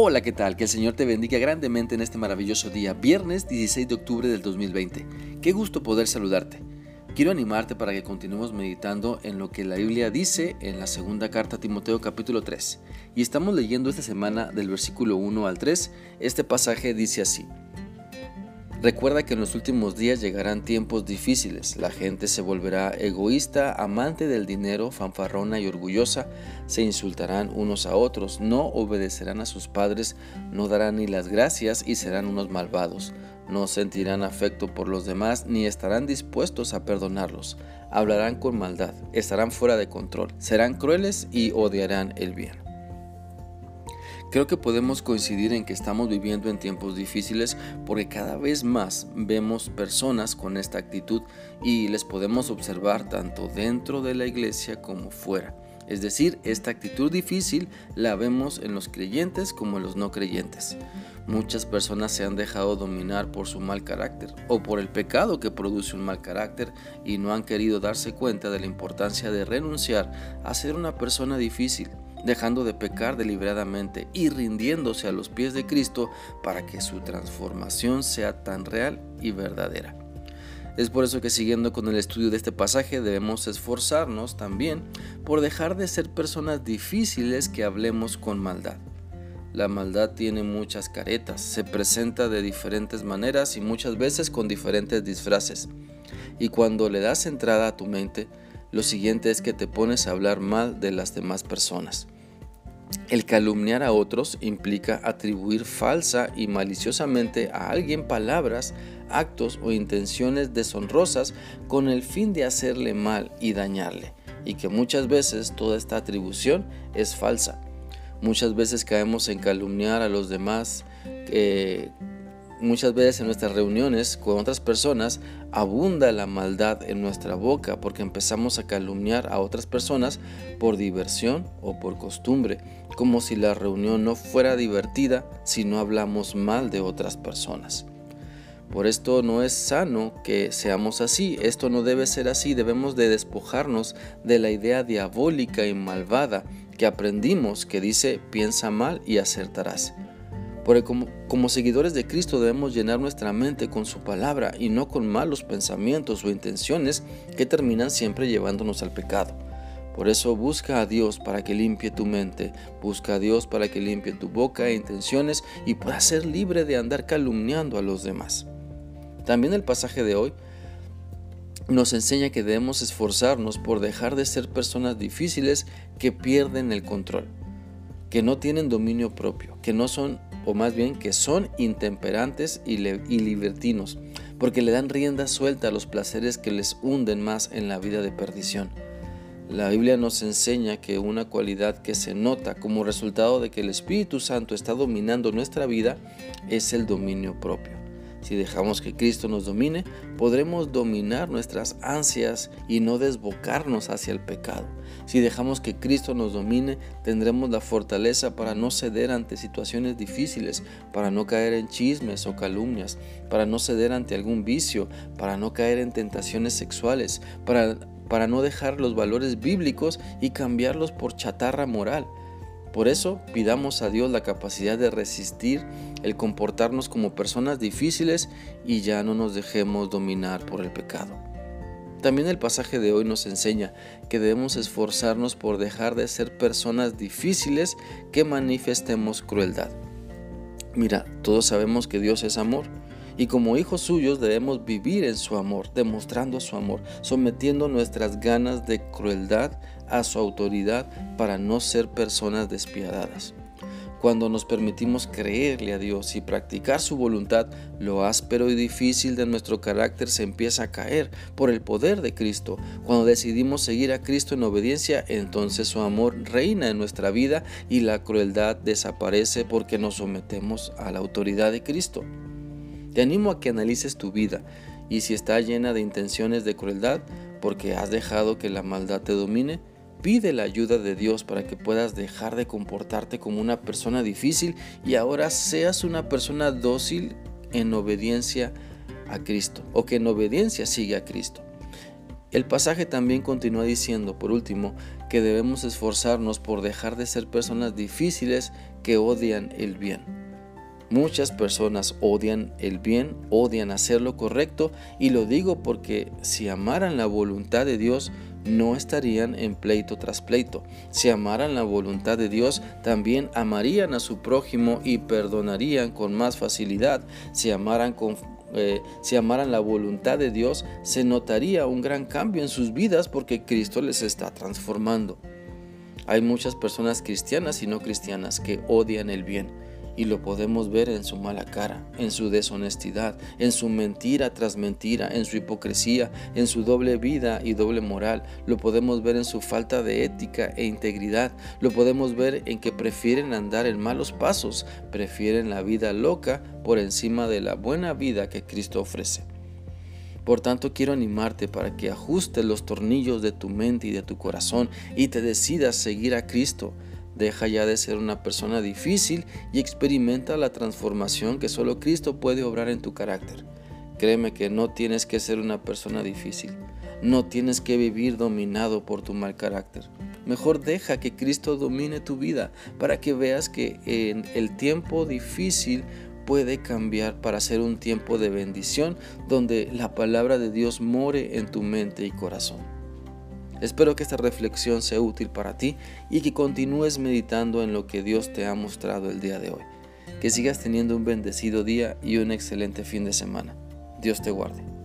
Hola, ¿qué tal? Que el Señor te bendiga grandemente en este maravilloso día, viernes 16 de octubre del 2020. Qué gusto poder saludarte. Quiero animarte para que continuemos meditando en lo que la Biblia dice en la segunda carta a Timoteo capítulo 3. Y estamos leyendo esta semana del versículo 1 al 3. Este pasaje dice así. Recuerda que en los últimos días llegarán tiempos difíciles. La gente se volverá egoísta, amante del dinero, fanfarrona y orgullosa. Se insultarán unos a otros, no obedecerán a sus padres, no darán ni las gracias y serán unos malvados. No sentirán afecto por los demás ni estarán dispuestos a perdonarlos. Hablarán con maldad, estarán fuera de control, serán crueles y odiarán el bien. Creo que podemos coincidir en que estamos viviendo en tiempos difíciles porque cada vez más vemos personas con esta actitud y les podemos observar tanto dentro de la iglesia como fuera. Es decir, esta actitud difícil la vemos en los creyentes como en los no creyentes. Muchas personas se han dejado dominar por su mal carácter o por el pecado que produce un mal carácter y no han querido darse cuenta de la importancia de renunciar a ser una persona difícil dejando de pecar deliberadamente y rindiéndose a los pies de Cristo para que su transformación sea tan real y verdadera. Es por eso que siguiendo con el estudio de este pasaje debemos esforzarnos también por dejar de ser personas difíciles que hablemos con maldad. La maldad tiene muchas caretas, se presenta de diferentes maneras y muchas veces con diferentes disfraces. Y cuando le das entrada a tu mente, lo siguiente es que te pones a hablar mal de las demás personas. El calumniar a otros implica atribuir falsa y maliciosamente a alguien palabras, actos o intenciones deshonrosas con el fin de hacerle mal y dañarle, y que muchas veces toda esta atribución es falsa. Muchas veces caemos en calumniar a los demás eh, Muchas veces en nuestras reuniones con otras personas abunda la maldad en nuestra boca porque empezamos a calumniar a otras personas por diversión o por costumbre, como si la reunión no fuera divertida si no hablamos mal de otras personas. Por esto no es sano que seamos así, esto no debe ser así, debemos de despojarnos de la idea diabólica y malvada que aprendimos que dice piensa mal y acertarás. Porque como, seguidores de Cristo debemos llenar nuestra mente con su palabra y no con malos pensamientos o intenciones que terminan siempre llevándonos al pecado. Por eso busca a Dios para que limpie tu mente, busca a Dios para que limpie tu boca e intenciones y puedas ser libre de andar calumniando a los demás. También el pasaje de hoy nos enseña que debemos esforzarnos por dejar de ser personas difíciles que pierden el control, que no tienen dominio propio, que no son o más bien que son intemperantes y, libertinos, porque le dan rienda suelta a los placeres que les hunden más en la vida de perdición. La Biblia nos enseña que una cualidad que se nota como resultado de que el Espíritu Santo está dominando nuestra vida es el dominio propio. Si dejamos que Cristo nos domine, podremos dominar nuestras ansias y no desbocarnos hacia el pecado. Si dejamos que Cristo nos domine, tendremos la fortaleza para no ceder ante situaciones difíciles, para no caer en chismes o calumnias, para no ceder ante algún vicio, para no caer en tentaciones sexuales, para, para no dejar los valores bíblicos y cambiarlos por chatarra moral. Por eso pidamos a Dios la capacidad de resistir el comportarnos como personas difíciles y ya no nos dejemos dominar por el pecado. También el pasaje de hoy nos enseña que debemos esforzarnos por dejar de ser personas difíciles que manifestemos crueldad. Mira, todos sabemos que Dios es amor y como hijos suyos debemos vivir en su amor, demostrando su amor, sometiendo nuestras ganas de crueldad a su autoridad para no ser personas despiadadas. Cuando nos permitimos creerle a Dios y practicar su voluntad, lo áspero y difícil de nuestro carácter se empieza a caer por el poder de Cristo. Cuando decidimos seguir a Cristo en obediencia, entonces su amor reina en nuestra vida y la crueldad desaparece porque nos sometemos a la autoridad de Cristo. Te animo a que analices tu vida y si está llena de intenciones de crueldad porque has dejado que la maldad te domine, pide la ayuda de Dios para que puedas dejar de comportarte como una persona difícil y ahora seas una persona dócil en obediencia a Cristo o que en obediencia sigue a Cristo. El pasaje también continúa diciendo, por último, que debemos esforzarnos por dejar de ser personas difíciles que odian el bien. Muchas personas odian el bien, odian hacer lo correcto y lo digo porque si amaran la voluntad de Dios, no estarían en pleito tras pleito. Si amaran la voluntad de Dios, también amarían a su prójimo y perdonarían con más facilidad. Si amaran con eh, si amaran la voluntad de Dios, se notaría un gran cambio en sus vidas porque Cristo les está transformando. Hay muchas personas cristianas y no cristianas que odian el bien y lo podemos ver en su mala cara, en su deshonestidad, en su mentira tras mentira, en su hipocresía, en su doble vida y doble moral. Lo podemos ver en su falta de ética e integridad. Lo podemos ver en que prefieren andar en malos pasos, prefieren la vida loca por encima de la buena vida que Cristo ofrece. Por tanto, quiero animarte para que ajustes los tornillos de tu mente y de tu corazón y te decidas seguir a Cristo. Deja ya de ser una persona difícil y experimenta la transformación que solo Cristo puede obrar en tu carácter. Créeme que no tienes que ser una persona difícil. No tienes que vivir dominado por tu mal carácter. Mejor deja que Cristo domine tu vida para que veas que en el tiempo difícil puede cambiar para ser un tiempo de bendición donde la palabra de Dios more en tu mente y corazón. Espero que esta reflexión sea útil para ti y que continúes meditando en lo que Dios te ha mostrado el día de hoy. Que sigas teniendo un bendecido día y un excelente fin de semana. Dios te guarde.